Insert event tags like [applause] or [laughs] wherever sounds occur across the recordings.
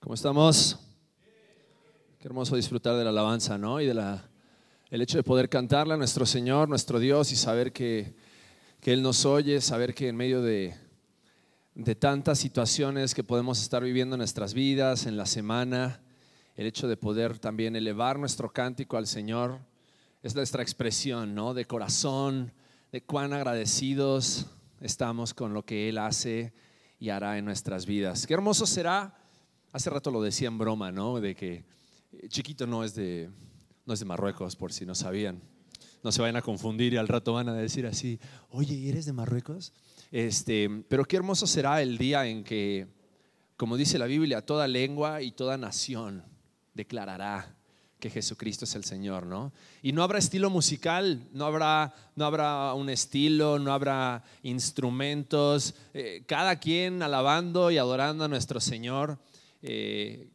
¿Cómo estamos? Qué hermoso disfrutar de la alabanza, ¿no? Y de la, el hecho de poder cantarle a nuestro Señor, nuestro Dios, y saber que, que Él nos oye, saber que en medio de, de tantas situaciones que podemos estar viviendo en nuestras vidas, en la semana, el hecho de poder también elevar nuestro cántico al Señor, es nuestra expresión, ¿no? De corazón, de cuán agradecidos estamos con lo que Él hace y hará en nuestras vidas. Qué hermoso será, hace rato lo decía en broma, ¿no? De que chiquito no es de, no es de Marruecos, por si no sabían. No se vayan a confundir y al rato van a decir así, oye, ¿eres de Marruecos? Este, pero qué hermoso será el día en que, como dice la Biblia, toda lengua y toda nación declarará que Jesucristo es el Señor, ¿no? Y no habrá estilo musical, no habrá, no habrá un estilo, no habrá instrumentos, eh, cada quien alabando y adorando a nuestro Señor, eh,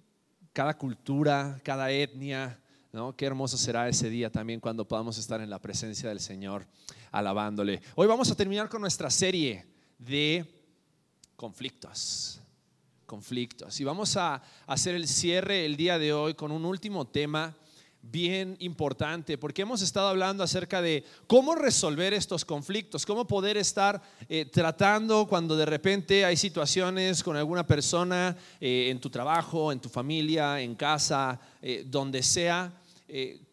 cada cultura, cada etnia, ¿no? Qué hermoso será ese día también cuando podamos estar en la presencia del Señor alabándole. Hoy vamos a terminar con nuestra serie de conflictos conflictos. Y vamos a hacer el cierre el día de hoy con un último tema bien importante, porque hemos estado hablando acerca de cómo resolver estos conflictos, cómo poder estar eh, tratando cuando de repente hay situaciones con alguna persona eh, en tu trabajo, en tu familia, en casa, eh, donde sea.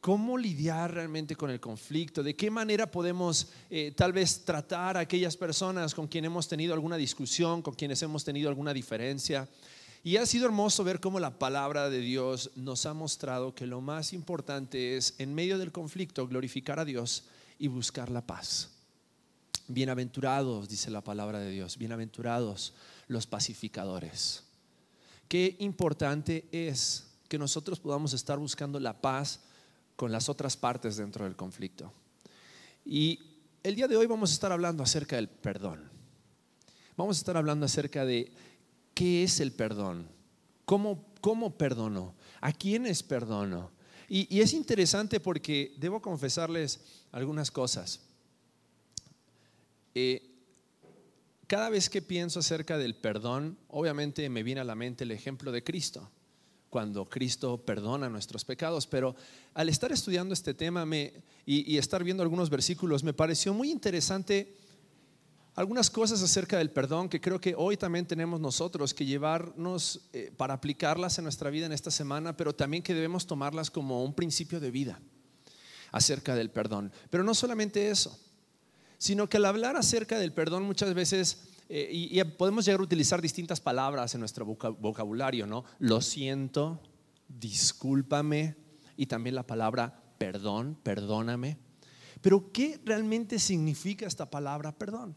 cómo lidiar realmente con el conflicto, de qué manera podemos tal vez tratar a aquellas personas con quien hemos tenido alguna discusión, con quienes hemos tenido alguna diferencia. Y ha sido hermoso ver cómo la palabra de Dios nos ha mostrado que lo más importante es, en medio del conflicto, glorificar a Dios y buscar la paz. Bienaventurados, dice la palabra de Dios, bienaventurados los pacificadores. Qué importante es que nosotros podamos estar buscando la paz con las otras partes dentro del conflicto. Y el día de hoy vamos a estar hablando acerca del perdón. Vamos a estar hablando acerca de ¿Qué es el perdón? ¿Cómo, cómo perdono? ¿A quiénes perdono? Y, es interesante porque debo confesarles algunas cosas. Eh, cada vez que pienso acerca del perdón, obviamente me viene a la mente el ejemplo de Cristo, cuando Cristo perdona nuestros pecados, pero al estar estudiando este tema y, y estar viendo algunos versículos, me pareció muy interesante algunas cosas acerca del perdón que creo que hoy también tenemos nosotros que llevarnos eh, para aplicarlas en nuestra vida en esta semana, pero también que debemos tomarlas como un principio de vida acerca del perdón. Pero no solamente eso, sino que al hablar acerca del perdón muchas veces, eh, y, podemos llegar a utilizar distintas palabras en nuestro vocabulario, ¿no? Lo siento, discúlpame, y también la palabra perdón, perdóname. Pero ¿qué realmente significa esta palabra perdón?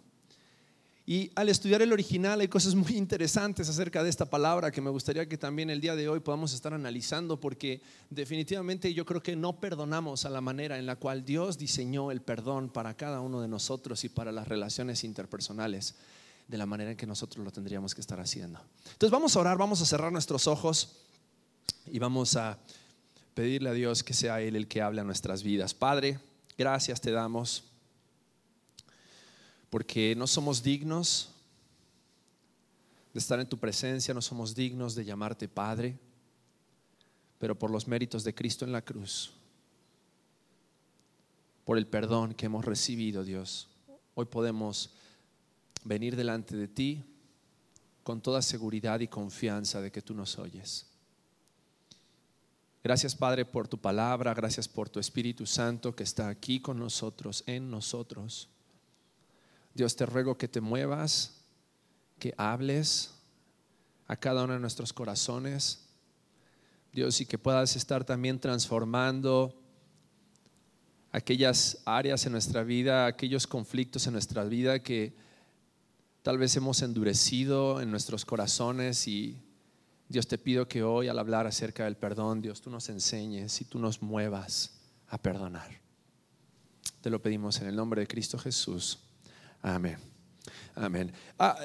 Y al estudiar el original hay cosas muy interesantes acerca de esta palabra que me gustaría que también el día de hoy podamos estar analizando porque definitivamente yo creo que no perdonamos a la manera en la cual Dios diseñó el perdón para cada uno de nosotros y para las relaciones interpersonales de la manera en que nosotros lo tendríamos que estar haciendo. Entonces vamos a orar, vamos a cerrar nuestros ojos y vamos a pedirle a Dios que sea Él el que hable a nuestras vidas. Padre, gracias te damos porque no somos dignos de estar en tu presencia, no somos dignos de llamarte Padre, pero por los méritos de Cristo en la cruz, por el perdón que hemos recibido, Dios, hoy podemos venir delante de ti con toda seguridad y confianza de que tú nos oyes. Gracias Padre por tu palabra, gracias por tu Espíritu Santo que está aquí con nosotros, en nosotros. Dios te ruego que te muevas, que hables a cada uno de nuestros corazones. Dios, y que puedas estar también transformando aquellas áreas en nuestra vida, aquellos conflictos en nuestra vida que tal vez hemos endurecido en nuestros corazones y Dios te pido que hoy al hablar acerca del perdón, Dios tú nos enseñes y tú nos muevas a perdonar. Te lo pedimos en el nombre de Cristo Jesús. Amén. Amén. Ah,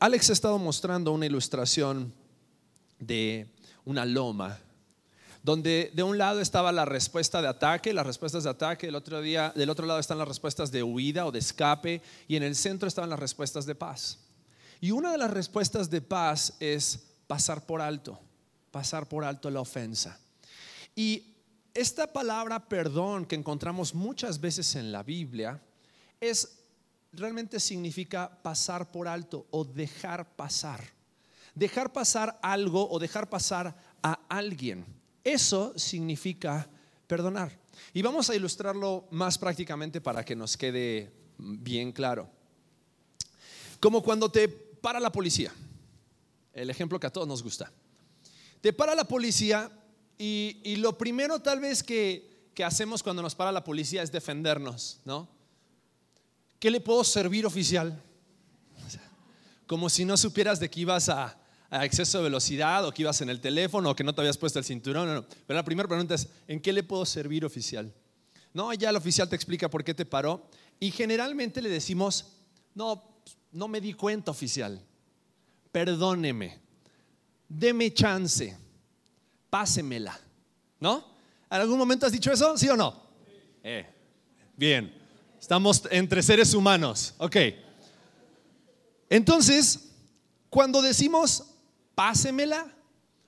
Alex ha estado mostrando una ilustración de una loma, donde de un lado estaba la respuesta de ataque, las respuestas de ataque, del otro, día, del otro lado están las respuestas de huida o de escape, y en el centro estaban las respuestas de paz. Y una de las respuestas de paz es pasar por alto pasar por alto la ofensa. Y esta palabra perdón que encontramos muchas veces en la Biblia es realmente significa pasar por alto o dejar pasar. Dejar pasar algo o dejar pasar a alguien. Eso significa perdonar. Y vamos a ilustrarlo más prácticamente para que nos quede bien claro. Como cuando te para la policía. El ejemplo que a todos nos gusta. Te para la policía y, lo primero tal vez que, que hacemos cuando nos para la policía es defendernos, ¿no? ¿Qué le puedo servir oficial? como si no supieras de que ibas a, exceso de velocidad o que ibas en el teléfono o que no te habías puesto el cinturón. No, Pero la primera pregunta es, ¿en qué le puedo servir oficial? No, ya el oficial te explica por qué te paró y generalmente le decimos, no, no me di cuenta oficial, perdóneme, deme chance, pásemela, ¿no? ¿En algún momento has dicho eso? ¿Sí o no? Eh, bien. Estamos entre seres humanos. Ok. Entonces, cuando decimos pásemela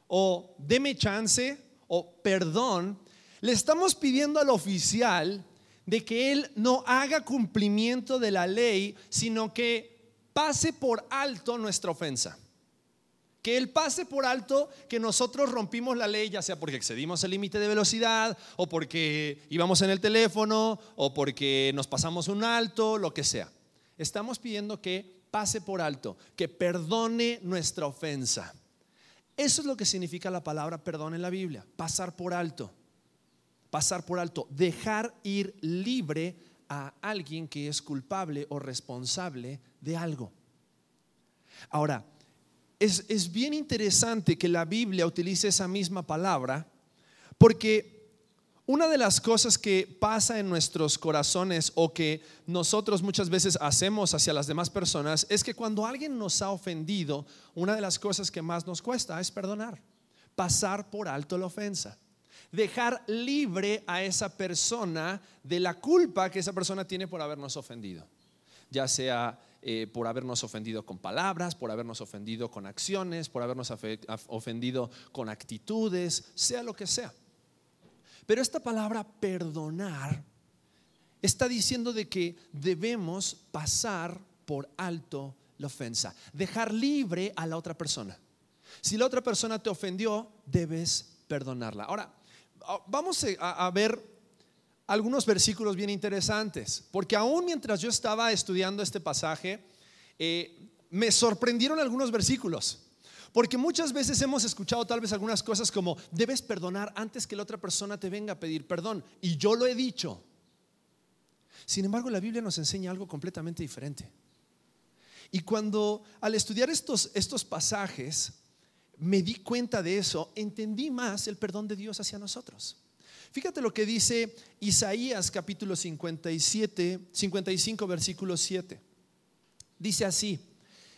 o deme chance o perdón, le estamos pidiendo al oficial de que él no haga cumplimiento de la ley, sino que pase por alto nuestra ofensa. Que Él pase por alto que nosotros rompimos la ley, ya sea porque excedimos el límite de velocidad, o porque íbamos en el teléfono, o porque nos pasamos un alto, lo que sea. Estamos pidiendo que pase por alto, que perdone nuestra ofensa. Eso es lo que significa la palabra perdón en la Biblia, pasar por alto. Pasar por alto, dejar ir libre a alguien que es culpable o responsable de algo. Ahora, es, bien interesante que la Biblia utilice esa misma palabra porque una de las cosas que pasa en nuestros corazones o que nosotros muchas veces hacemos hacia las demás personas es que cuando alguien nos ha ofendido, una de las cosas que más nos cuesta es perdonar, pasar por alto la ofensa, dejar libre a esa persona de la culpa que esa persona tiene por habernos ofendido, ya sea eh, por habernos ofendido con palabras, por habernos ofendido con acciones, por habernos ofendido con actitudes, sea lo que sea. Pero esta palabra perdonar está diciendo de que debemos pasar por alto la ofensa, dejar libre a la otra persona. Si la otra persona te ofendió, debes perdonarla. Ahora, vamos a ver algunos versículos bien interesantes, porque aún mientras yo estaba estudiando este pasaje, eh, me sorprendieron algunos versículos. Porque muchas veces hemos escuchado tal vez algunas cosas como, debes perdonar antes que la otra persona te venga a pedir perdón. Y yo lo he dicho. Sin embargo, la Biblia nos enseña algo completamente diferente. Y cuando al estudiar estos, estos pasajes, me di cuenta de eso, entendí más el perdón de Dios hacia nosotros. Fíjate lo que dice Isaías capítulo 57, 55 versículo 7. Dice así,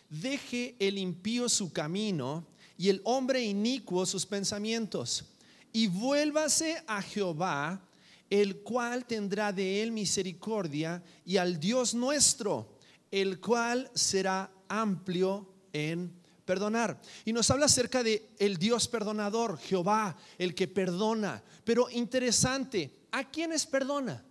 deje el impío su camino y el hombre inicuo sus pensamientos y vuélvase a Jehová, el cual tendrá de él misericordia, y al Dios nuestro, el cual será amplio en perdonar. Y nos habla acerca de el Dios perdonador, Jehová, el que perdona. Pero interesante, ¿a quiénes perdona?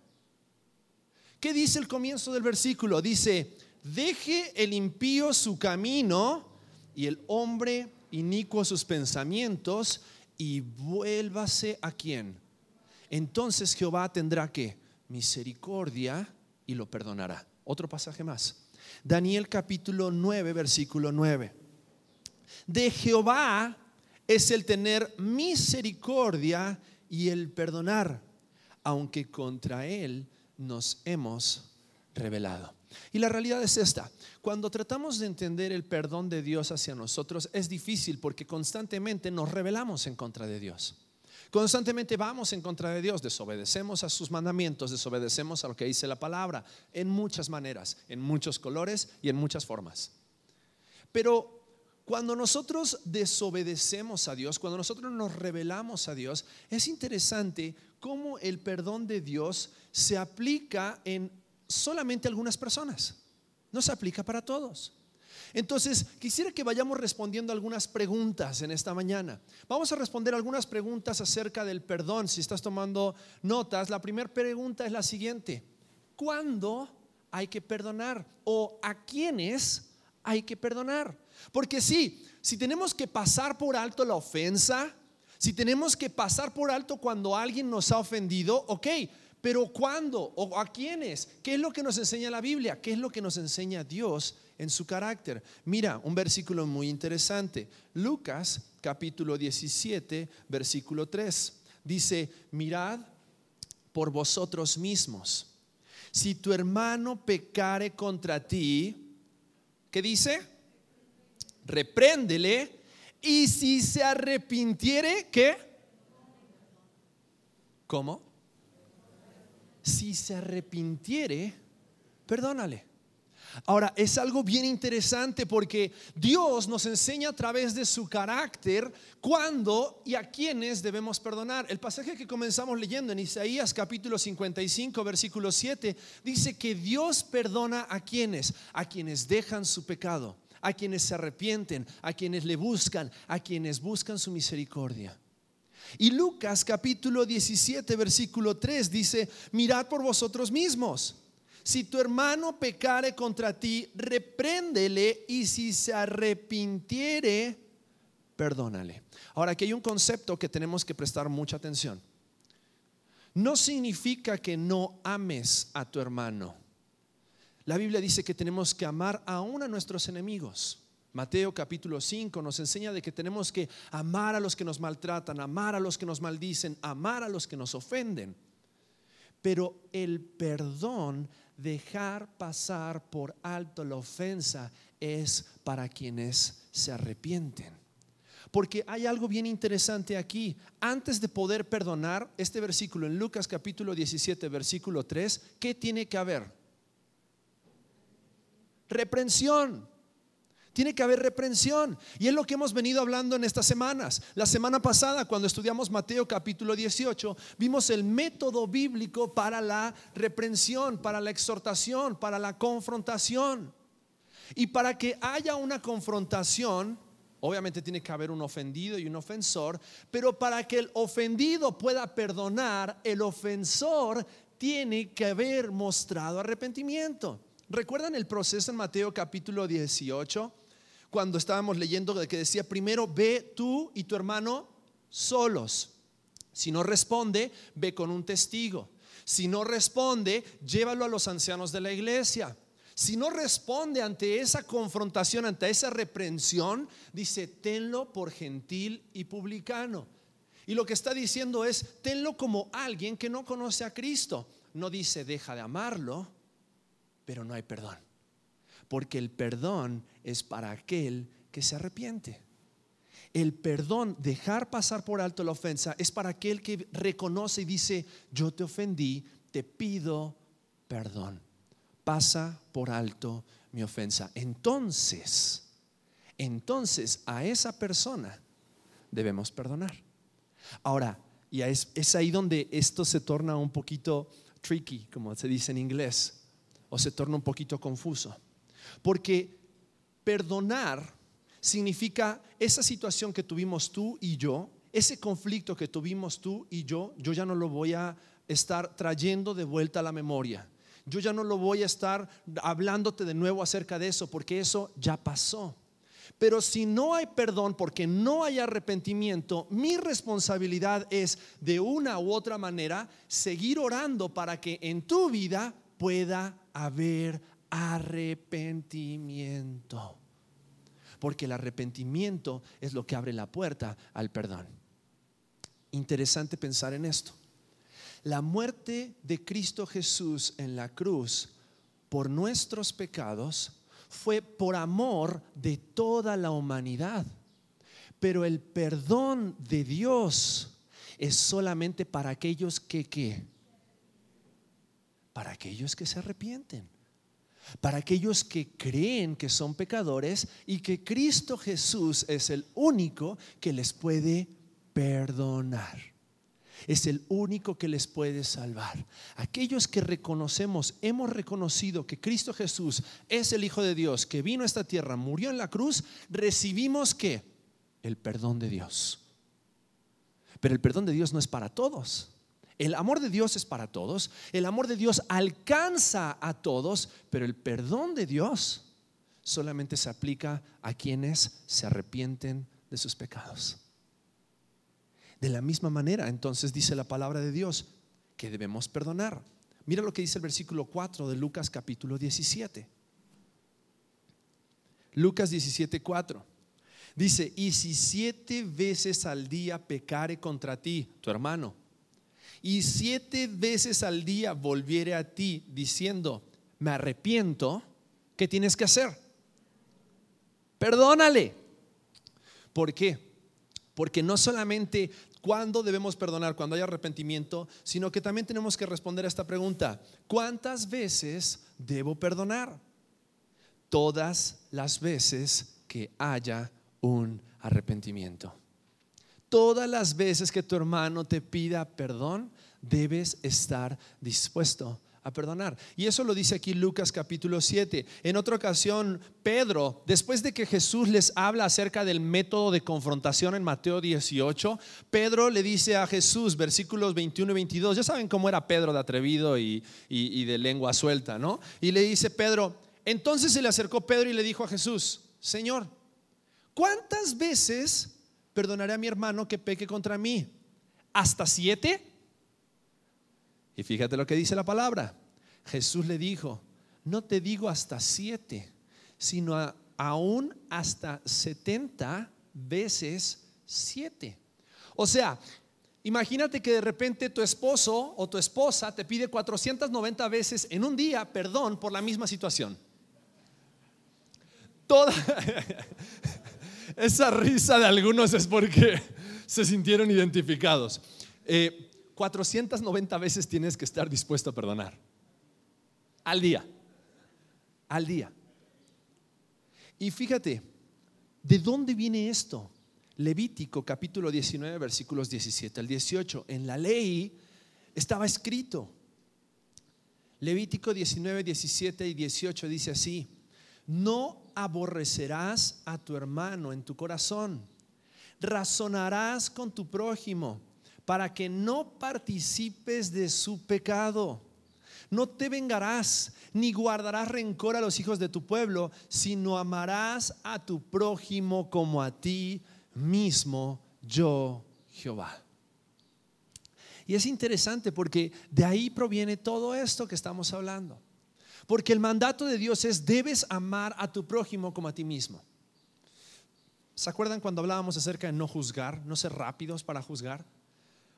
¿Qué dice el comienzo del versículo? Dice, deje el impío su camino y el hombre inicuo sus pensamientos y vuélvase a quién. Entonces Jehová tendrá que misericordia y lo perdonará. Otro pasaje más. Daniel capítulo 9, versículo 9 de Jehová es el tener misericordia y el perdonar, aunque contra Él nos hemos revelado. Y la realidad es esta, cuando tratamos de entender el perdón de Dios hacia nosotros es difícil porque constantemente nos rebelamos en contra de Dios. Constantemente vamos en contra de Dios, desobedecemos a sus mandamientos, desobedecemos a lo que dice la palabra, en muchas maneras, en muchos colores y en muchas formas. Pero cuando nosotros desobedecemos a Dios, cuando nosotros nos rebelamos a Dios, es interesante cómo el perdón de Dios se aplica en solamente algunas personas, no se aplica para todos. Entonces, quisiera que vayamos respondiendo algunas preguntas en esta mañana. Vamos a responder algunas preguntas acerca del perdón. Si estás tomando notas, la primera pregunta es la siguiente. ¿Cuándo hay que perdonar? ¿O a quiénes hay que perdonar? Porque sí, si tenemos que pasar por alto la ofensa, si tenemos que pasar por alto cuando alguien nos ha ofendido, ok, pero ¿cuándo? ¿O a quiénes? ¿Qué es lo que nos enseña la Biblia? ¿Qué es lo que nos enseña Dios en su carácter? Mira, un versículo muy interesante. Lucas capítulo 17, versículo 3. Dice, mirad por vosotros mismos. Si tu hermano pecare contra ti, ¿qué dice? Repréndele. Y si se arrepintiere, ¿qué? ¿Cómo? si se arrepintiere, perdónale. Ahora, es algo bien interesante porque Dios nos enseña a través de su carácter cuándo y a quiénes debemos perdonar. El pasaje que comenzamos leyendo en Isaías capítulo 55, versículo 7, dice que Dios perdona a quienes, a quienes dejan su pecado, a quienes se arrepienten, a quienes le buscan, a quienes buscan su misericordia. Y Lucas capítulo 17, versículo 3 dice, mirad por vosotros mismos. Si tu hermano pecare contra ti, repréndele y si se arrepintiere, perdónale. Ahora, aquí hay un concepto que tenemos que prestar mucha atención. No significa que no ames a tu hermano. La Biblia dice que tenemos que amar aún a nuestros enemigos. Mateo capítulo 5 nos enseña de que tenemos que amar a los que nos maltratan, amar a los que nos maldicen, amar a los que nos ofenden. Pero el perdón, dejar pasar por alto la ofensa, es para quienes se arrepienten. Porque hay algo bien interesante aquí. Antes de poder perdonar, este versículo en Lucas capítulo 17, versículo 3, ¿qué tiene que haber? Reprensión. Tiene que haber reprensión. Y es lo que hemos venido hablando en estas semanas. La semana pasada, cuando estudiamos Mateo capítulo 18, vimos el método bíblico para la reprensión, para la exhortación, para la confrontación. Y para que haya una confrontación, obviamente tiene que haber un ofendido y un ofensor, pero para que el ofendido pueda perdonar, el ofensor tiene que haber mostrado arrepentimiento. ¿Recuerdan el proceso en Mateo capítulo 18? cuando estábamos leyendo que decía, primero ve tú y tu hermano solos. Si no responde, ve con un testigo. Si no responde, llévalo a los ancianos de la iglesia. Si no responde ante esa confrontación, ante esa reprensión, dice, tenlo por gentil y publicano. Y lo que está diciendo es, tenlo como alguien que no conoce a Cristo. No dice, deja de amarlo, pero no hay perdón porque el perdón es para aquel que se arrepiente. El perdón, dejar pasar por alto la ofensa, es para aquel que reconoce y dice, yo te ofendí, te pido perdón. Pasa por alto mi ofensa. Entonces, entonces a esa persona debemos perdonar. Ahora, y es, es ahí donde esto se torna un poquito tricky, como se dice en inglés, o se torna un poquito confuso. Porque perdonar significa esa situación que tuvimos tú y yo, ese conflicto que tuvimos tú y yo, yo ya no lo voy a estar trayendo de vuelta a la memoria. Yo ya no lo voy a estar hablándote de nuevo acerca de eso, porque eso ya pasó. Pero si no hay perdón porque no hay arrepentimiento, mi responsabilidad es de una u otra manera seguir orando para que en tu vida pueda haber arrepentimiento. Porque el arrepentimiento es lo que abre la puerta al perdón. Interesante pensar en esto. La muerte de Cristo Jesús en la cruz por nuestros pecados fue por amor de toda la humanidad. Pero el perdón de Dios es solamente para aquellos que. Para aquellos que se arrepienten para aquellos que creen que son pecadores y que Cristo Jesús es el único que les puede perdonar. es el único que les puede salvar. Aquellos que reconocemos, hemos reconocido que Cristo Jesús es el Hijo de Dios, que vino a esta tierra, murió en la cruz, recibimos que el perdón de Dios. Pero el perdón de Dios no es para todos. El amor de Dios es para todos. El amor de Dios alcanza a todos, pero el perdón de Dios solamente se aplica a quienes se arrepienten de sus pecados. De la misma manera, entonces dice la palabra de Dios que debemos perdonar. Mira lo que dice el versículo 4 de Lucas capítulo 17. Lucas 17, 4. Dice, y si siete veces al día pecare contra ti, tu hermano, y siete veces al día volviere a ti diciendo, me arrepiento, ¿qué tienes que hacer? Perdónale. ¿Por qué? Porque no solamente cuándo debemos perdonar, cuando hay arrepentimiento, sino que también tenemos que responder a esta pregunta, ¿cuántas veces debo perdonar? Todas las veces que haya un arrepentimiento. Todas las veces que tu hermano te pida perdón, debes estar dispuesto a perdonar. Y eso lo dice aquí Lucas capítulo 7. En otra ocasión, Pedro, después de que Jesús les habla acerca del método de confrontación en Mateo 18, Pedro le dice a Jesús, versículos 21 y 22, ya saben cómo era Pedro de atrevido y, y de lengua suelta, ¿no? Y le dice Pedro, entonces se le acercó Pedro y le dijo a Jesús, Señor, ¿cuántas veces perdonaré a mi hermano que peque contra mí? ¿Hasta siete? Y fíjate lo que dice la palabra. Jesús le dijo, no te digo hasta siete, sino aún hasta setenta veces siete. O sea, imagínate que de repente tu esposo o tu esposa te pide 490 veces en un día perdón por la misma situación. Toda [laughs] esa risa de algunos es porque se sintieron identificados. Eh, 490 veces tienes que estar dispuesto a perdonar. Al día. Al día. Y fíjate, ¿de dónde viene esto? Levítico capítulo 19 versículos 17 al 18. En la ley estaba escrito. Levítico 19, 17 y 18 dice así, no aborrecerás a tu hermano en tu corazón, razonarás con tu prójimo para que no participes de su pecado. No te vengarás ni guardarás rencor a los hijos de tu pueblo, sino amarás a tu prójimo como a ti mismo, yo Jehová. Y es interesante porque de ahí proviene todo esto que estamos hablando. Porque el mandato de Dios es, debes amar a tu prójimo como a ti mismo. ¿Se acuerdan cuando hablábamos acerca de no juzgar, no ser rápidos para juzgar?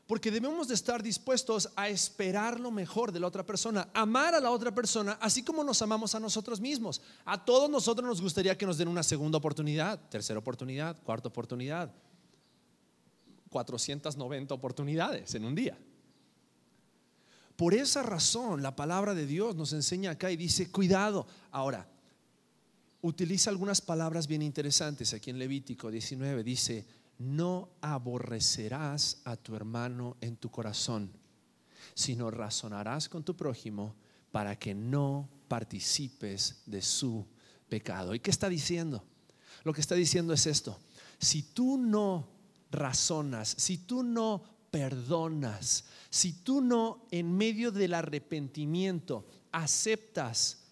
Porque debemos de estar dispuestos a esperar lo mejor de la otra persona, amar a la otra persona, así como nos amamos a nosotros mismos. A todos nosotros nos gustaría que nos den una segunda oportunidad, tercera oportunidad, cuarta oportunidad, 490 oportunidades en un día. Por esa razón la palabra de Dios nos enseña acá y dice, cuidado. Ahora, utiliza algunas palabras bien interesantes aquí en Levítico 19, dice, no aborrecerás a tu hermano en tu corazón, sino razonarás con tu prójimo para que no participes de su pecado. ¿Y qué está diciendo? Lo que está diciendo es esto. Si tú no razonas, si tú no perdonas, si tú no en medio del arrepentimiento aceptas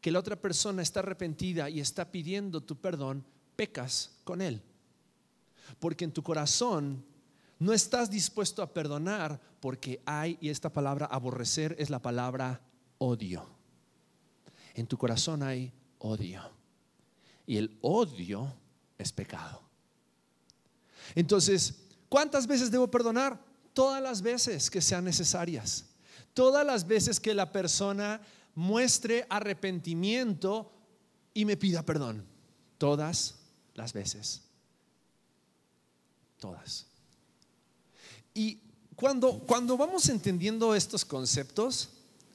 que la otra persona está arrepentida y está pidiendo tu perdón, pecas con él. Porque en tu corazón no estás dispuesto a perdonar porque hay, y esta palabra aborrecer es la palabra odio. En tu corazón hay odio. Y el odio es pecado. Entonces, ¿cuántas veces debo perdonar? Todas las veces que sean necesarias. Todas las veces que la persona muestre arrepentimiento y me pida perdón. Todas las veces todas. Y cuando, cuando vamos entendiendo estos conceptos,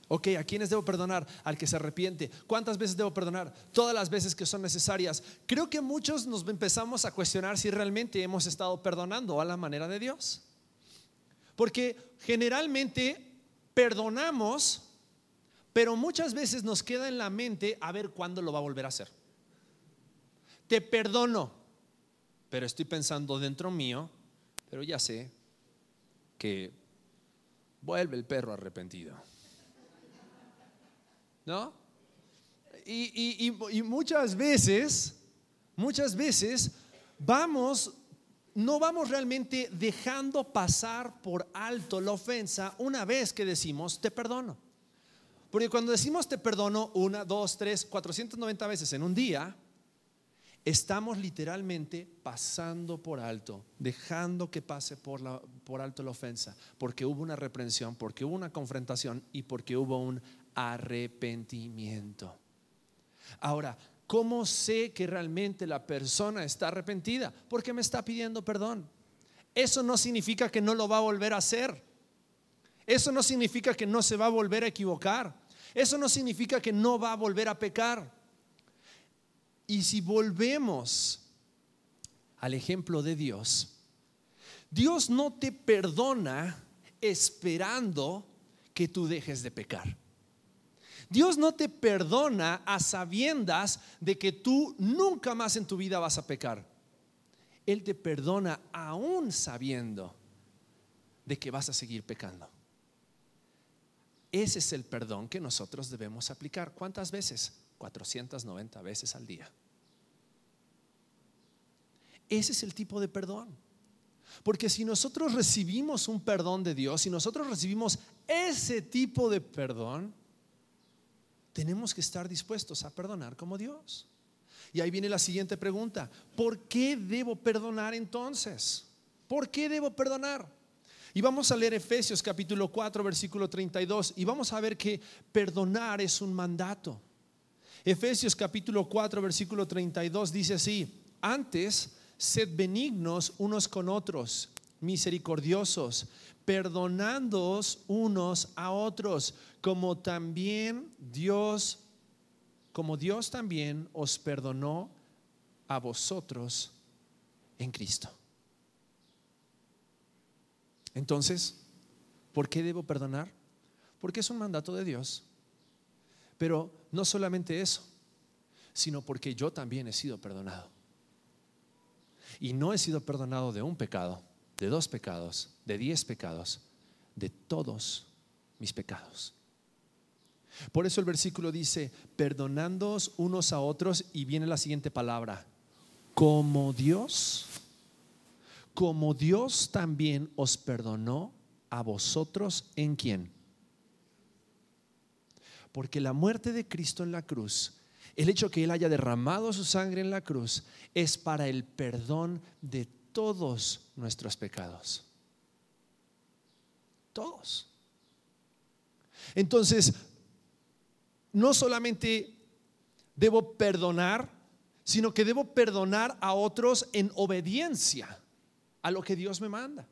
ok, ¿a quiénes debo perdonar? Al que se arrepiente. ¿Cuántas veces debo perdonar? Todas las veces que son necesarias. Creo que muchos nos empezamos a cuestionar si realmente hemos estado perdonando a la manera de Dios. Porque generalmente perdonamos, pero muchas veces nos queda en la mente a ver cuándo lo va a volver a hacer. Te perdono, pero estoy pensando dentro mío, pero ya sé que vuelve el perro arrepentido. ¿No? Y, y, muchas veces, muchas veces vamos, no vamos realmente dejando pasar por alto la ofensa una vez que decimos te perdono. Porque cuando decimos te perdono una, dos, tres, 490 veces en un día, estamos literalmente pasando por alto, dejando que pase por, la, por alto la ofensa, porque hubo una reprensión, porque hubo una confrontación y porque hubo un arrepentimiento. Ahora, ¿cómo sé que realmente la persona está arrepentida? Porque me está pidiendo perdón. Eso no significa que no lo va a volver a hacer. Eso no significa que no se va a volver a equivocar. Eso no significa que no va a volver a pecar. Y si volvemos al ejemplo de Dios, Dios no te perdona esperando que tú dejes de pecar. Dios no te perdona a sabiendas de que tú nunca más en tu vida vas a pecar. Él te perdona aún sabiendo de que vas a seguir pecando. Ese es el perdón que nosotros debemos aplicar. ¿Cuántas veces? 490 veces al día. Ese es el tipo de perdón. Porque si nosotros recibimos un perdón de Dios, si nosotros recibimos ese tipo de perdón, tenemos que estar dispuestos a perdonar como Dios. Y ahí viene la siguiente pregunta. ¿Por qué debo perdonar entonces? ¿Por qué debo perdonar? Y vamos a leer Efesios capítulo 4, versículo 32, y vamos a ver que perdonar es un mandato. Efesios capítulo 4, versículo 32 dice así, antes sed benignos unos con otros, misericordiosos, perdonándoos unos a otros, como también Dios, como Dios también os perdonó a vosotros en Cristo. Entonces, ¿por qué debo perdonar? Porque es un mandato de Dios. Pero no solamente eso, sino porque yo también he sido perdonado. Y no he sido perdonado de un pecado, de dos pecados, de diez pecados, de todos mis pecados. Por eso el versículo dice, perdonándoos unos a otros, y viene la siguiente palabra, como Dios, como Dios también os perdonó a vosotros en quién. Porque la muerte de Cristo en la cruz, el hecho que Él haya derramado su sangre en la cruz, es para el perdón de todos nuestros pecados. Todos. Entonces, no solamente debo perdonar, sino que debo perdonar a otros en obediencia a lo que Dios me manda.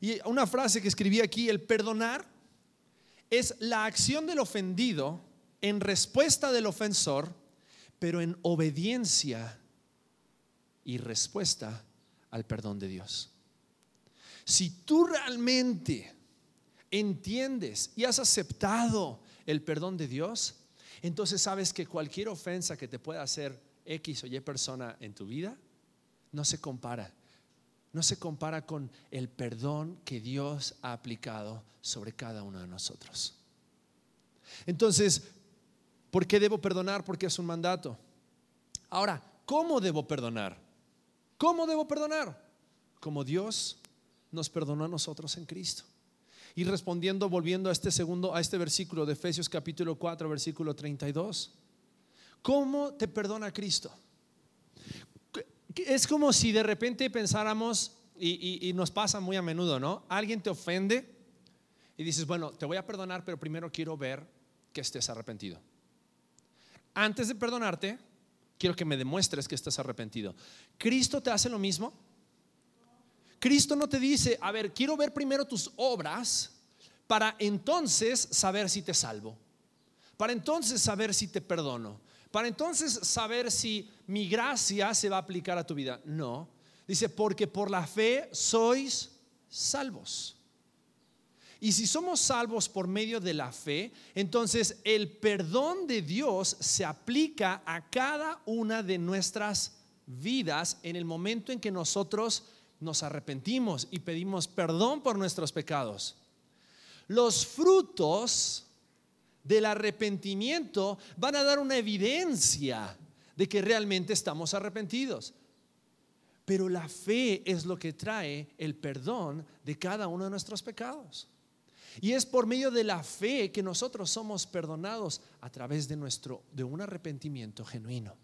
Y una frase que escribí aquí, el perdonar es la acción del ofendido en respuesta del ofensor, pero en obediencia y respuesta al perdón de Dios. Si tú realmente entiendes y has aceptado el perdón de Dios, entonces sabes que cualquier ofensa que te pueda hacer X o Y persona en tu vida no se compara. No se compara con el perdón que Dios ha aplicado sobre cada uno de nosotros. Entonces, ¿por qué debo perdonar? Porque es un mandato. Ahora, ¿cómo debo perdonar? ¿Cómo debo perdonar? Como Dios nos perdonó a nosotros en Cristo. Y respondiendo, volviendo a este segundo, a este versículo de Efesios capítulo 4, versículo 32. ¿Cómo te perdona Cristo? Es como si de repente pensáramos, y, y, nos pasa muy a menudo, ¿no? Alguien te ofende y dices, bueno, te voy a perdonar, pero primero quiero ver que estés arrepentido. Antes de perdonarte, quiero que me demuestres que estás arrepentido. ¿Cristo te hace lo mismo? Cristo no te dice, a ver, quiero ver primero tus obras para entonces saber si te salvo, para entonces saber si te perdono, para entonces saber si mi gracia se va a aplicar a tu vida. No, dice, porque por la fe sois salvos. Y si somos salvos por medio de la fe, entonces el perdón de Dios se aplica a cada una de nuestras vidas en el momento en que nosotros nos arrepentimos y pedimos perdón por nuestros pecados. Los frutos del arrepentimiento van a dar una evidencia de que realmente estamos arrepentidos. Pero la fe es lo que trae el perdón de cada uno de nuestros pecados. Y es por medio de la fe que nosotros somos perdonados a través de nuestro de un arrepentimiento genuino.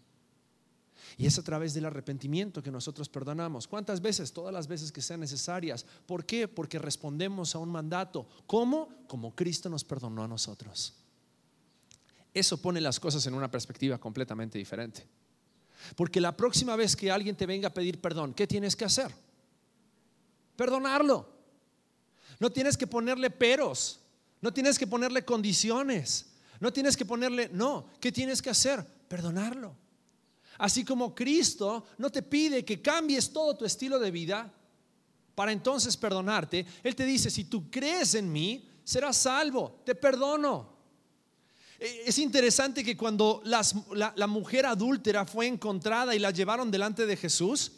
Y es a través del arrepentimiento que nosotros perdonamos. ¿Cuántas veces? Todas las veces que sean necesarias. ¿Por qué? Porque respondemos a un mandato. ¿Cómo? Como Cristo nos perdonó a nosotros. Eso pone las cosas en una perspectiva completamente diferente. Porque la próxima vez que alguien te venga a pedir perdón, ¿qué tienes que hacer? Perdonarlo. No tienes que ponerle peros, no tienes que ponerle condiciones, no tienes que ponerle, no, ¿qué tienes que hacer? Perdonarlo. Así como Cristo no te pide que cambies todo tu estilo de vida para entonces perdonarte, Él te dice, si tú crees en mí, serás salvo, te perdono. E, es interesante que cuando la, mujer adúltera fue encontrada y la llevaron delante de Jesús,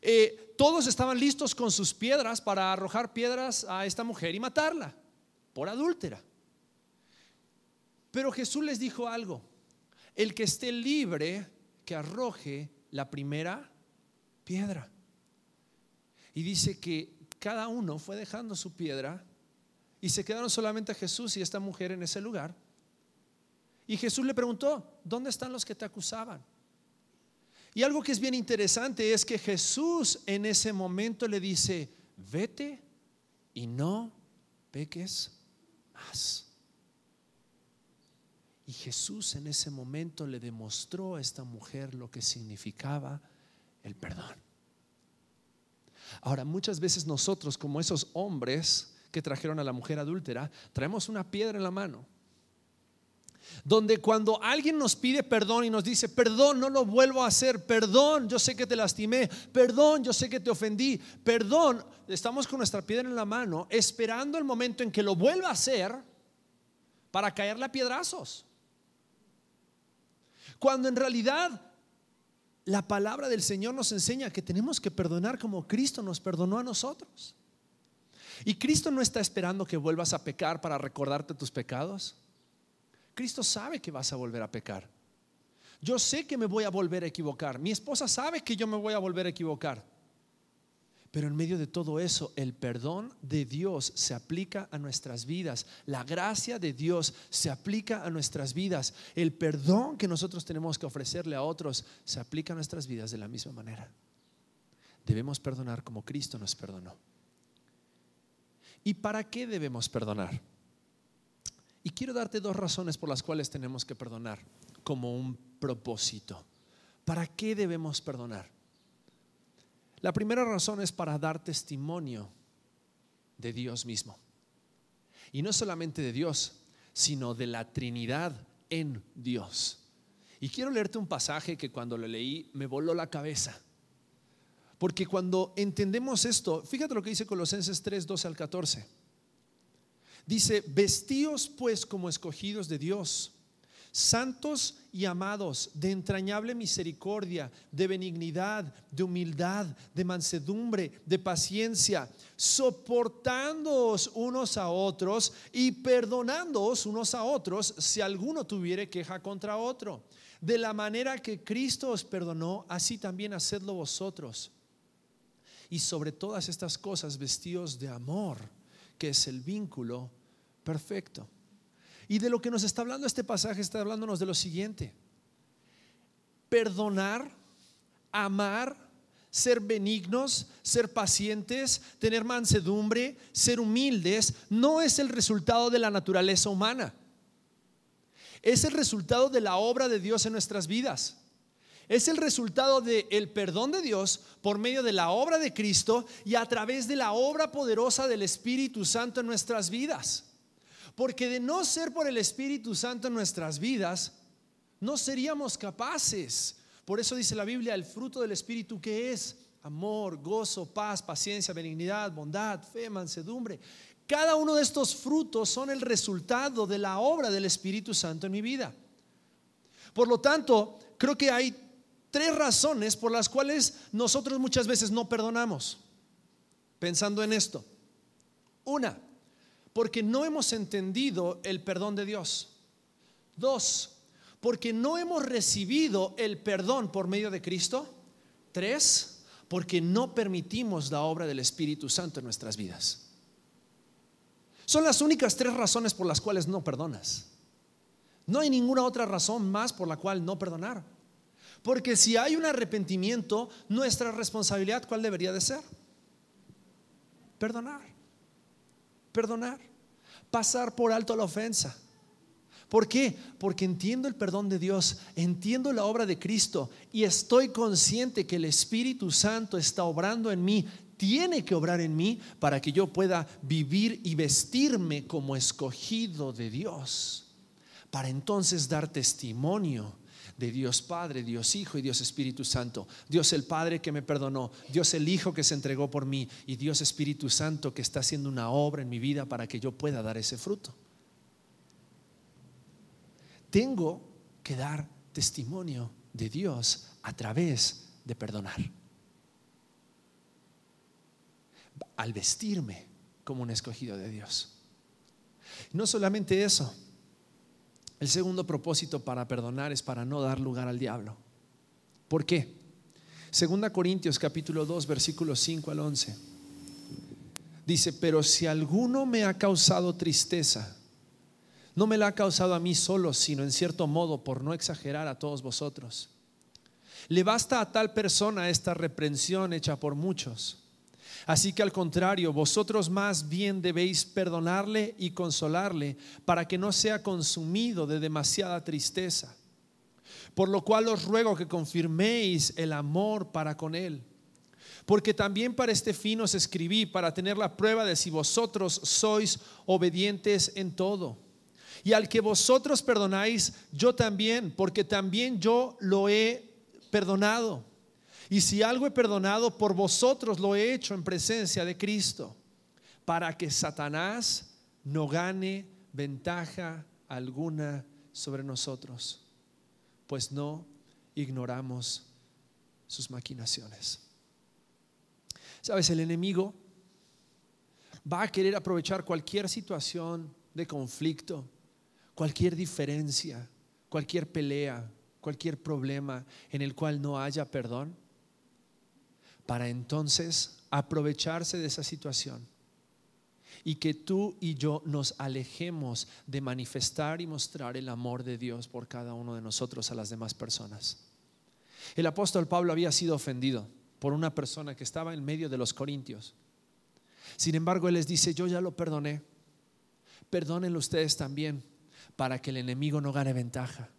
eh, todos estaban listos con sus piedras para arrojar piedras a esta mujer y matarla por adúltera. Pero Jesús les dijo algo, el que esté libre, arroje la primera piedra. Y dice que cada uno fue dejando su piedra y se quedaron solamente Jesús y esta mujer en ese lugar. Y Jesús le preguntó, ¿dónde están los que te acusaban? Y algo que es bien interesante es que Jesús en ese momento le dice, vete y no peques más. Y Jesús en ese momento le demostró a esta mujer lo que significaba el perdón. Ahora, muchas veces nosotros, como esos hombres que trajeron a la mujer adúltera, traemos una piedra en la mano donde cuando alguien nos pide perdón y nos dice, perdón, no lo vuelvo a hacer, perdón, yo sé que te lastimé, perdón, yo sé que te ofendí, perdón, estamos con nuestra piedra en la mano, esperando el momento en que lo vuelva a hacer para caerle a piedrazos. Cuando en realidad la palabra del Señor nos enseña que tenemos que perdonar como Cristo nos perdonó a nosotros. Y Cristo no está esperando que vuelvas a pecar para recordarte tus pecados. Cristo sabe que vas a volver a pecar. Yo sé que me voy a volver a equivocar. Mi esposa sabe que yo me voy a volver a equivocar. Pero en medio de todo eso, el perdón de Dios se aplica a nuestras vidas. La gracia de Dios se aplica a nuestras vidas. El perdón que nosotros tenemos que ofrecerle a otros se aplica a nuestras vidas de la misma manera. Debemos perdonar como Cristo nos perdonó. ¿Y para qué debemos perdonar? Y quiero darte dos razones por las cuales tenemos que perdonar como un propósito. ¿Para qué debemos perdonar? La primera razón es para dar testimonio de Dios mismo. Y no solamente de Dios, sino de la Trinidad en Dios. Y quiero leerte un pasaje que cuando lo leí me voló la cabeza. Porque cuando entendemos esto, fíjate lo que dice Colosenses 3, 12 al 14. Dice, vestíos pues como escogidos de Dios, santos y amados, de entrañable misericordia, de benignidad, de humildad, de mansedumbre, de paciencia, soportándoos unos a otros y perdonándoos unos a otros si alguno tuviere queja contra otro. De la manera que Cristo os perdonó, así también hacedlo vosotros. Y sobre todas estas cosas, vestíos de amor que es el vínculo perfecto. Y de lo que nos está hablando este pasaje, está hablándonos de lo siguiente. Perdonar, amar, ser benignos, ser pacientes, tener mansedumbre, ser humildes, no es el resultado de la naturaleza humana. Es el resultado de la obra de Dios en nuestras vidas. Es el resultado del perdón de Dios por medio de la obra de Cristo y a través de la obra poderosa del Espíritu Santo en nuestras vidas. Porque de no ser por el Espíritu Santo en nuestras vidas, no seríamos capaces. Por eso dice la Biblia, el fruto del Espíritu que es amor, gozo, paz, paciencia, benignidad, bondad, fe, mansedumbre. Cada uno de estos frutos son el resultado de la obra del Espíritu Santo en mi vida. Por lo tanto, creo que hay tres razones por las cuales nosotros muchas veces no perdonamos. Pensando en esto. Una, porque no hemos entendido el perdón de Dios. Dos, porque no hemos recibido el perdón por medio de Cristo. Tres, porque no permitimos la obra del Espíritu Santo en nuestras vidas. Son las únicas tres razones por las cuales no perdonas. No hay ninguna otra razón más por la cual no perdonar. Porque si hay un arrepentimiento, nuestra responsabilidad, ¿cuál debería de ser? Perdonar. Perdonar. Pasar por alto la ofensa. ¿Por qué? Porque entiendo el perdón de Dios, entiendo la obra de Cristo y estoy consciente que el Espíritu Santo está obrando en mí, tiene que obrar en mí para que yo pueda vivir y vestirme como escogido de Dios, para entonces dar testimonio de Dios Padre, Dios Hijo y Dios Espíritu Santo. Dios el Padre que me perdonó, Dios el Hijo que se entregó por mí y Dios Espíritu Santo que está haciendo una obra en mi vida para que yo pueda dar ese fruto. Tengo que dar testimonio de Dios a través de perdonar. Al vestirme como un escogido de Dios. No solamente eso, el segundo propósito para perdonar es para no dar lugar al diablo. ¿Por qué? Segunda Corintios capítulo 2 versículos 5 al 11. Dice, pero si alguno me ha causado tristeza, no me la ha causado a mí solo, sino en cierto modo, por no exagerar a todos vosotros. Le basta a tal persona esta reprensión hecha por muchos. Así que al contrario, vosotros más bien debéis perdonarle y consolarle para que no sea consumido de demasiada tristeza. Por lo cual os ruego que confirméis el amor para con él. Porque también para este fin os escribí, para tener la prueba de si vosotros sois obedientes en todo. Y al que vosotros perdonáis, yo también, porque también yo lo he perdonado. Y si algo he perdonado, por vosotros lo he hecho en presencia de Cristo, para que Satanás no gane ventaja alguna sobre nosotros, pues no ignoramos sus maquinaciones. Sabes, el enemigo va a querer aprovechar cualquier situación de conflicto, cualquier diferencia, cualquier pelea, cualquier problema en el cual no haya perdón para entonces aprovecharse de esa situación y que tú y yo nos alejemos de manifestar y mostrar el amor de Dios por cada uno de nosotros a las demás personas. El apóstol Pablo había sido ofendido por una persona que estaba en medio de los corintios. Sin embargo, él les dice, yo ya lo perdoné, perdónenlo ustedes también, para que el enemigo no gane ventaja,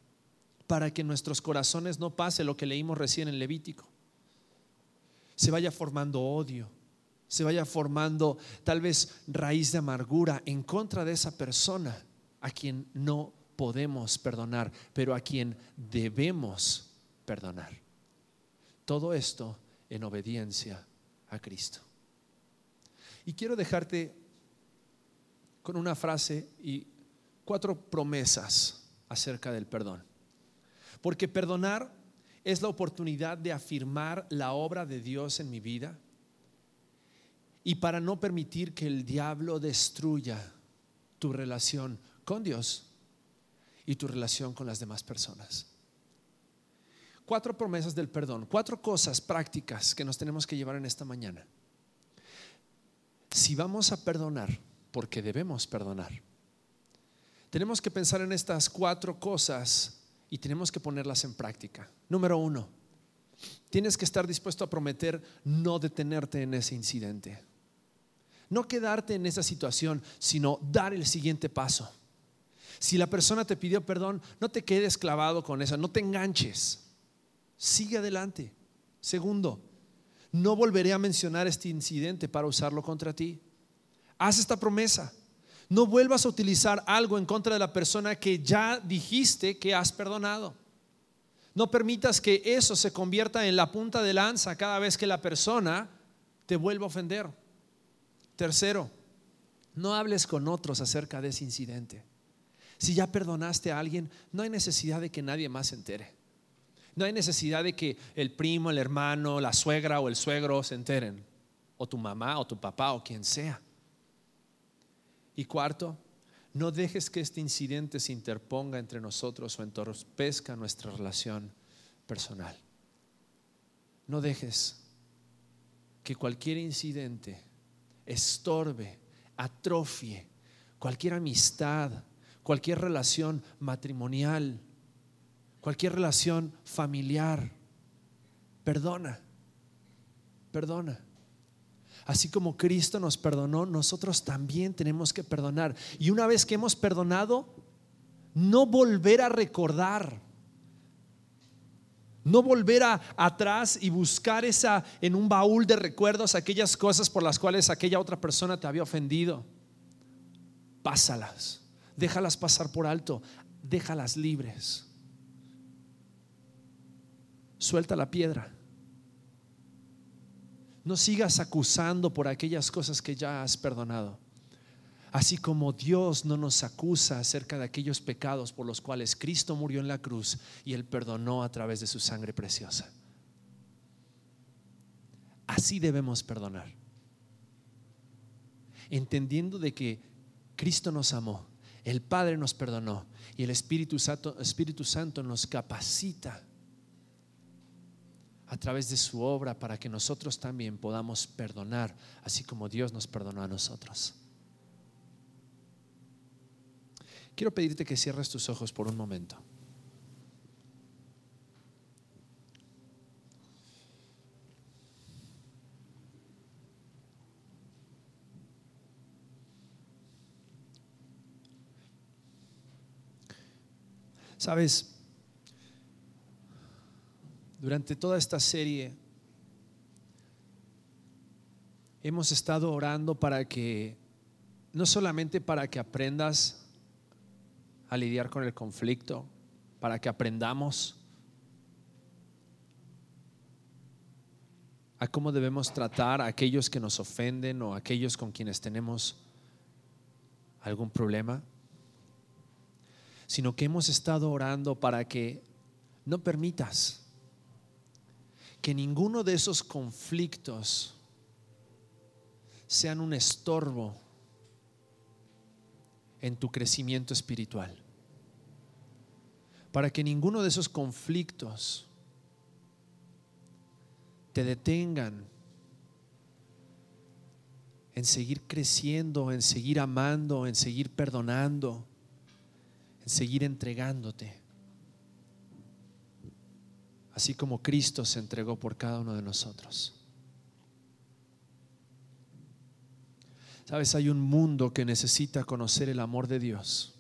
para que en nuestros corazones no pase lo que leímos recién en Levítico se vaya formando odio, se vaya formando tal vez raíz de amargura en contra de esa persona a quien no podemos perdonar, pero a quien debemos perdonar. Todo esto en obediencia a Cristo. Y quiero dejarte con una frase y cuatro promesas acerca del perdón. Porque perdonar es la oportunidad de afirmar la obra de Dios en mi vida y para no permitir que el diablo destruya tu relación con Dios y tu relación con las demás personas. Cuatro promesas del perdón, cuatro cosas prácticas que nos tenemos que llevar en esta mañana. Si vamos a perdonar, porque debemos perdonar, tenemos que pensar en estas cuatro cosas y tenemos que ponerlas en práctica. Número uno, tienes que estar dispuesto a prometer no detenerte en ese incidente. No quedarte en esa situación, sino dar el siguiente paso. Si la persona te pidió perdón, no te quedes clavado con eso, no te enganches. Sigue adelante. Segundo, no volveré a mencionar este incidente para usarlo contra ti. Haz esta promesa. No vuelvas a utilizar algo en contra de la persona que ya dijiste que has perdonado. No permitas que eso se convierta en la punta de lanza cada vez que la persona te vuelva a ofender. Tercero, No hables con otros acerca de ese incidente. Si ya perdonaste a alguien, no hay necesidad de que nadie más se entere. No hay necesidad de que el primo, el hermano, la suegra o el suegro se enteren. O tu mamá o tu papá o quien sea. Y cuarto, no dejes que este incidente se interponga entre nosotros o entorpezca nuestra relación personal. No dejes que cualquier incidente estorbe, atrofie cualquier amistad, cualquier relación matrimonial, cualquier relación familiar. Perdona, perdona. Así como Cristo nos perdonó, nosotros también tenemos que perdonar. Y una vez que hemos perdonado, no volver a recordar. No volver a, atrás y buscar esa en un baúl de recuerdos aquellas cosas por las cuales aquella otra persona te había ofendido. Pásalas, déjalas pasar por alto, déjalas libres. Suelta la piedra. No sigas acusando por aquellas cosas que ya has perdonado. Así como Dios no nos acusa acerca de aquellos pecados por los cuales Cristo murió en la cruz y Él perdonó a través de su sangre preciosa. Así debemos perdonar. Entendiendo de que Cristo nos amó, el Padre nos perdonó y el Espíritu Santo, Espíritu Santo nos capacita a través de su obra para que nosotros también podamos perdonar, así como Dios nos perdonó a nosotros. Quiero pedirte que cierres tus ojos por un momento. Sabes, durante toda esta serie hemos estado orando para que, no solamente para que aprendas a lidiar con el conflicto, para que aprendamos a cómo debemos tratar a aquellos que nos ofenden o a aquellos con quienes tenemos algún problema, sino que hemos estado orando para que no permitas que ninguno de esos conflictos sean un estorbo en tu crecimiento espiritual. Para que ninguno de esos conflictos te detengan en seguir creciendo, en seguir amando, en seguir perdonando, en seguir entregándote así como Cristo se entregó por cada uno de nosotros. Sabes, hay un mundo que necesita conocer el amor de Dios.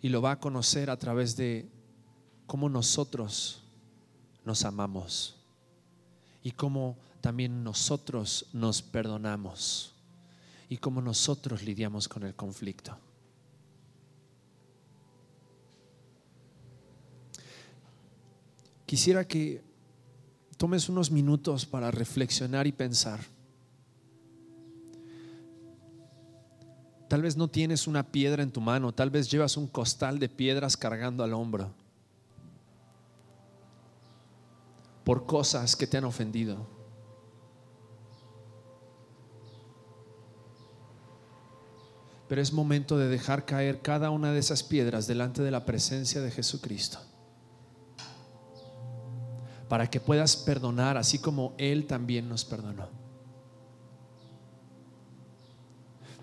Y lo va a conocer a través de cómo nosotros nos amamos y cómo también nosotros nos perdonamos y cómo nosotros lidiamos con el conflicto. Quisiera que tomes unos minutos para reflexionar y pensar. Tal vez no tienes una piedra en tu mano, tal vez llevas un costal de piedras cargando al hombro por cosas que te han ofendido. Pero es momento de dejar caer cada una de esas piedras delante de la presencia de Jesucristo para que puedas perdonar así como Él también nos perdonó.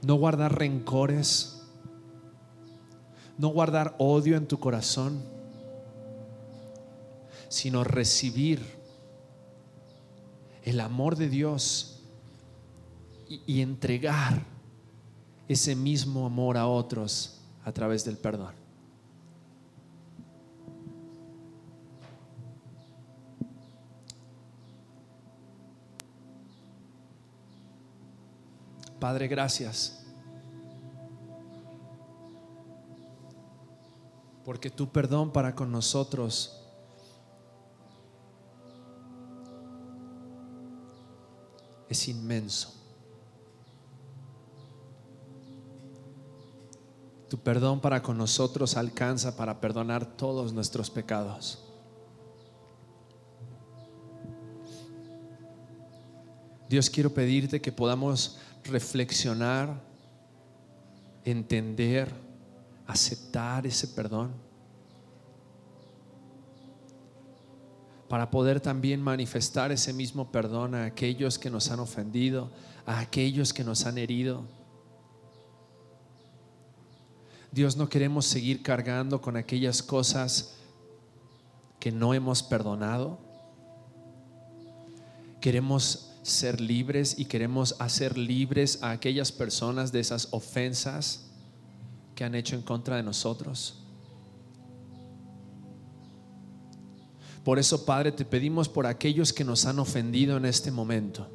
No guardar rencores, no guardar odio en tu corazón, sino recibir el amor de Dios y, entregar ese mismo amor a otros a través del perdón. Padre, gracias. Porque tu perdón para con nosotros es inmenso. Tu perdón para con nosotros alcanza para perdonar todos nuestros pecados. Dios, quiero pedirte que podamos reflexionar, entender, aceptar ese perdón. Para poder también manifestar ese mismo perdón a aquellos que nos han ofendido, a aquellos que nos han herido. Dios, no queremos seguir cargando con aquellas cosas que no hemos perdonado. Queremos ser libres y queremos hacer libres a aquellas personas de esas ofensas que han hecho en contra de nosotros. Por eso, Padre, te pedimos por aquellos que nos han ofendido en este momento.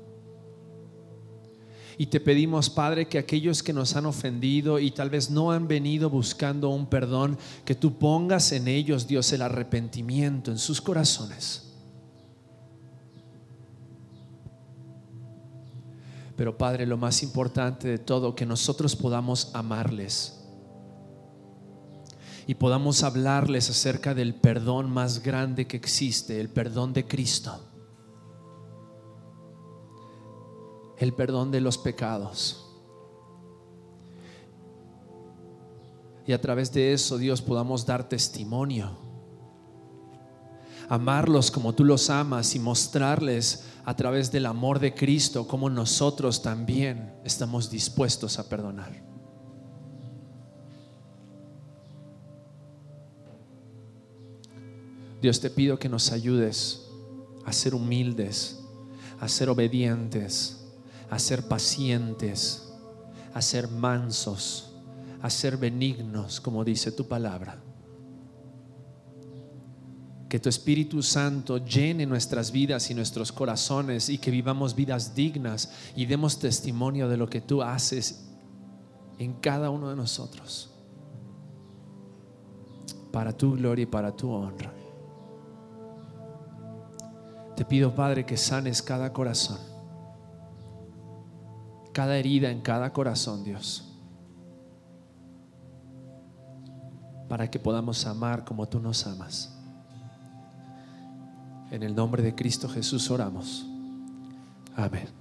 Y te pedimos, Padre, que aquellos que nos han ofendido y tal vez no han venido buscando un perdón, que tú pongas en ellos, Dios, el arrepentimiento en sus corazones. Pero Padre, lo más importante de todo, que nosotros podamos amarles y podamos hablarles acerca del perdón más grande que existe, el perdón de Cristo. el perdón de los pecados. Y a través de eso, Dios, podamos dar testimonio. Amarlos como tú los amas y mostrarles a través del amor de Cristo como nosotros también estamos dispuestos a perdonar. Dios te pido que nos ayudes a ser humildes, a ser obedientes a ser pacientes, a ser mansos, a ser benignos, como dice tu palabra. Que tu Espíritu Santo llene nuestras vidas y nuestros corazones y que vivamos vidas dignas y demos testimonio de lo que tú haces en cada uno de nosotros. Para tu gloria y para tu honra. Te pido, Padre, que sanes cada corazón cada herida en cada corazón, Dios. Para que podamos amar como tú nos amas. En el nombre de Cristo Jesús oramos. Amén.